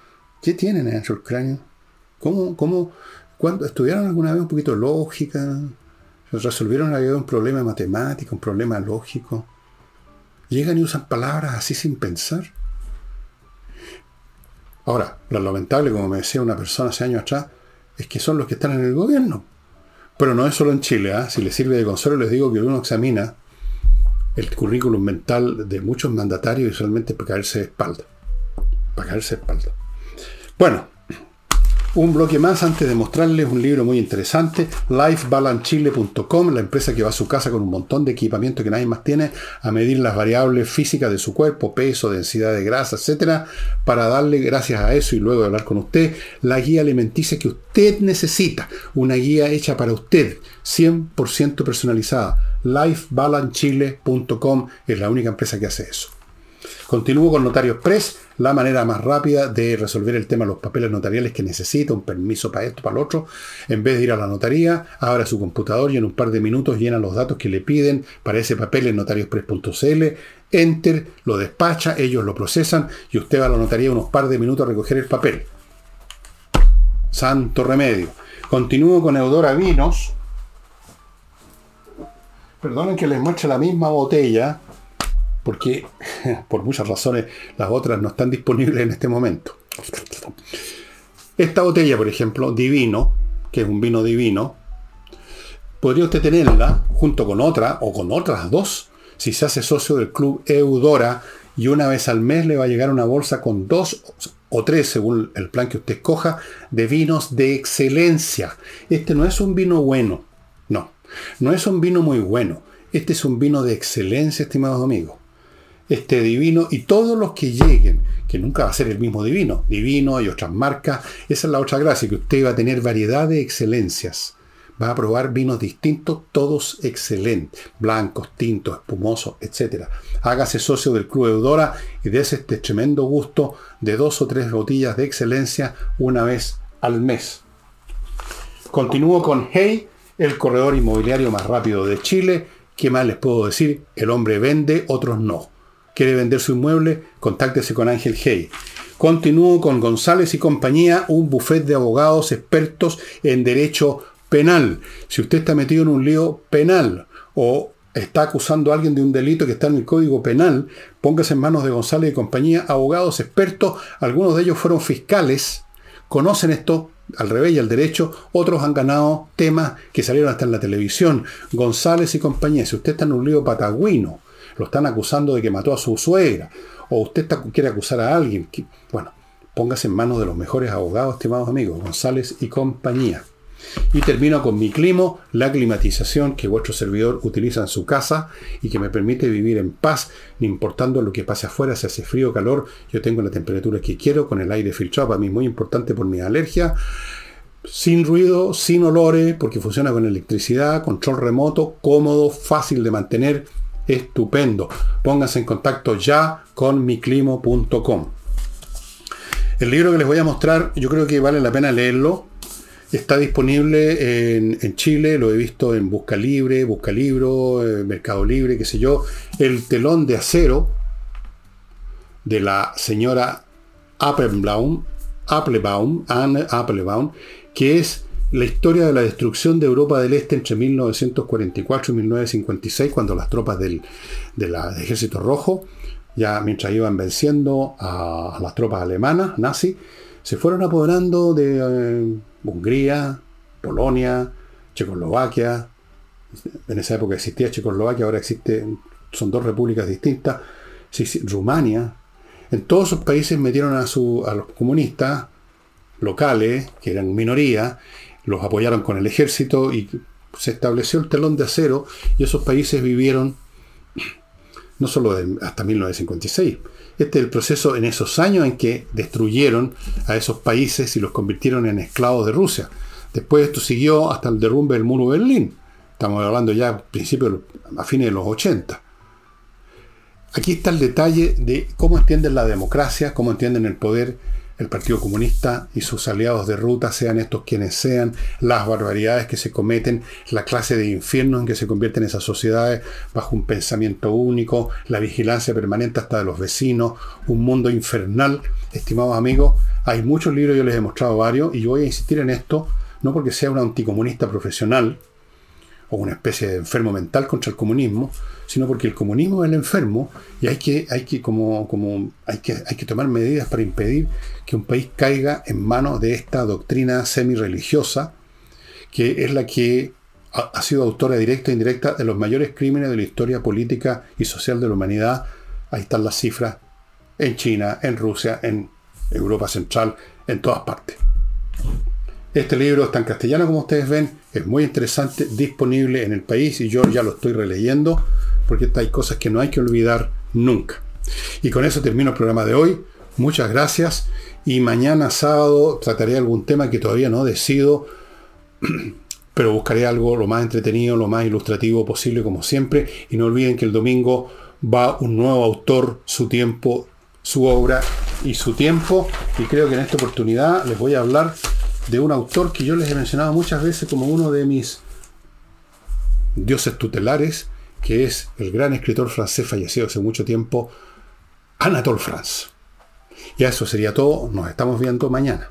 ¿Qué tienen adentro el cráneo? ¿Cómo, cómo, cuando estudiaron alguna vez un poquito lógica? ¿Resolvieron alguna vez un problema matemático, un problema lógico? ¿Llegan y usan palabras así sin pensar? Ahora, lo lamentable, como me decía una persona hace años atrás, es que son los que están en el gobierno. Pero no es solo en Chile. ¿ah? Si les sirve de consuelo, les digo que uno examina el currículum mental de muchos mandatarios y solamente para caerse de espalda. Para caerse de espalda. Bueno, Un bloque más antes de mostrarles un libro muy interesante, lifebalancechile.com, la empresa que va a su casa con un montón de equipamiento que nadie más tiene a medir las variables físicas de su cuerpo, peso, densidad de grasa, etcétera, para darle gracias a eso y luego de hablar con usted la guía alimenticia que usted necesita, una guía hecha para usted, 100% personalizada. lifebalancechile.com es la única empresa que hace eso. Continúo con Notario Express, la manera más rápida de resolver el tema de los papeles notariales que necesita, un permiso para esto, para lo otro. En vez de ir a la notaría, abra su computador y en un par de minutos llena los datos que le piden para ese papel en notarioexpress.cl. Enter, lo despacha, ellos lo procesan y usted va a la notaría unos par de minutos a recoger el papel. Santo remedio. Continúo con Eudora Vinos. Perdonen que les muestre la misma botella porque por muchas razones las otras no están disponibles en este momento. Esta botella, por ejemplo, Divino, que es un vino divino, podría usted tenerla junto con otra o con otras dos si se hace socio del club Eudora y una vez al mes le va a llegar una bolsa con dos o tres, según el plan que usted escoja, de vinos de excelencia. Este no es un vino bueno, no, no es un vino muy bueno. Este es un vino de excelencia, estimados amigos este divino y todos los que lleguen, que nunca va a ser el mismo divino, divino y otras marcas, esa es la otra gracia, que usted va a tener variedad de excelencias. Va a probar vinos distintos, todos excelentes, blancos, tintos, espumosos, etc. Hágase socio del Club Eudora y dése este tremendo gusto de dos o tres botellas de excelencia una vez al mes. Continúo con Hey, el corredor inmobiliario más rápido de Chile. ¿Qué más les puedo decir? El hombre vende, otros no quiere vender su inmueble, contáctese con Ángel Hey. Continúo con González y compañía, un buffet de abogados expertos en derecho penal. Si usted está metido en un lío penal o está acusando a alguien de un delito que está en el Código Penal, póngase en manos de González y compañía, abogados expertos, algunos de ellos fueron fiscales, conocen esto al revés y al derecho, otros han ganado temas que salieron hasta en la televisión. González y compañía, si usted está en un lío patagüino, lo están acusando de que mató a su suegra, o usted quiere acusar a alguien, bueno, póngase en manos de los mejores abogados, estimados amigos, González y compañía. Y termino con mi climo, la climatización que vuestro servidor utiliza en su casa y que me permite vivir en paz, no importando lo que pase afuera, si hace frío o calor, yo tengo la temperatura que quiero, con el aire filtrado, para mí muy importante por mi alergia, sin ruido, sin olores, porque funciona con electricidad, control remoto, cómodo, fácil de mantener, estupendo. Pónganse en contacto ya con miclimo.com. El libro que les voy a mostrar, yo creo que vale la pena leerlo. Está disponible en, Chile, lo he visto en Busca Libre, Busca Libro, eh, Mercado Libre, qué sé yo. El telón de acero de la señora Applebaum, Applebaum, Anne Applebaum, que es la historia de la destrucción de Europa del Este entre 1944 y 1956, cuando las tropas del, Ejército Rojo, ya mientras iban venciendo a, las tropas alemanas, nazis, se fueron apoderando de eh, Hungría, Polonia, Checoslovaquia. En esa época existía Checoslovaquia, ahora existe, son dos repúblicas distintas. Rumania. En todos esos países metieron a, su, a los comunistas locales, que eran minoría, los apoyaron con el ejército y se estableció el telón de acero y esos países vivieron no solo hasta 1956. Este es el proceso en esos años en que destruyeron a esos países y los convirtieron en esclavos de Rusia. Después esto siguió hasta el derrumbe del muro de Berlín. Estamos hablando ya a a fines de los 80. Aquí está el detalle de cómo entienden la democracia, cómo entienden el poder el Partido Comunista y sus aliados de ruta, sean estos quienes sean, las barbaridades que se cometen, la clase de infierno en que se convierten esas sociedades bajo un pensamiento único, la vigilancia permanente hasta de los vecinos, un mundo infernal. Estimados amigos, hay muchos libros, yo les he mostrado varios, y voy a insistir en esto, no porque sea un anticomunista profesional, o una especie de enfermo mental contra el comunismo, sino porque el comunismo es el enfermo y hay que, hay que, como, como, hay que, hay que tomar medidas para impedir que un país caiga en manos de esta doctrina semi-religiosa, que es la que ha, ha sido autora directa e indirecta de los mayores crímenes de la historia política y social de la humanidad. Ahí están las cifras en China, en Rusia, en Europa Central, en todas partes. Este libro está en castellano, como ustedes ven, es muy interesante, disponible en el país y yo ya lo estoy releyendo porque hay cosas que no hay que olvidar nunca. Y con eso termino el programa de hoy. Muchas gracias y mañana sábado trataré algún tema que todavía no decido, pero buscaré algo lo más entretenido, lo más ilustrativo posible como siempre. Y no olviden que el domingo va un nuevo autor, su tiempo, su obra y su tiempo. Y creo que en esta oportunidad les voy a hablar de un autor que yo les he mencionado muchas veces como uno de mis dioses tutelares, que es el gran escritor francés fallecido hace mucho tiempo, Anatole France. Y eso sería todo. Nos estamos viendo mañana.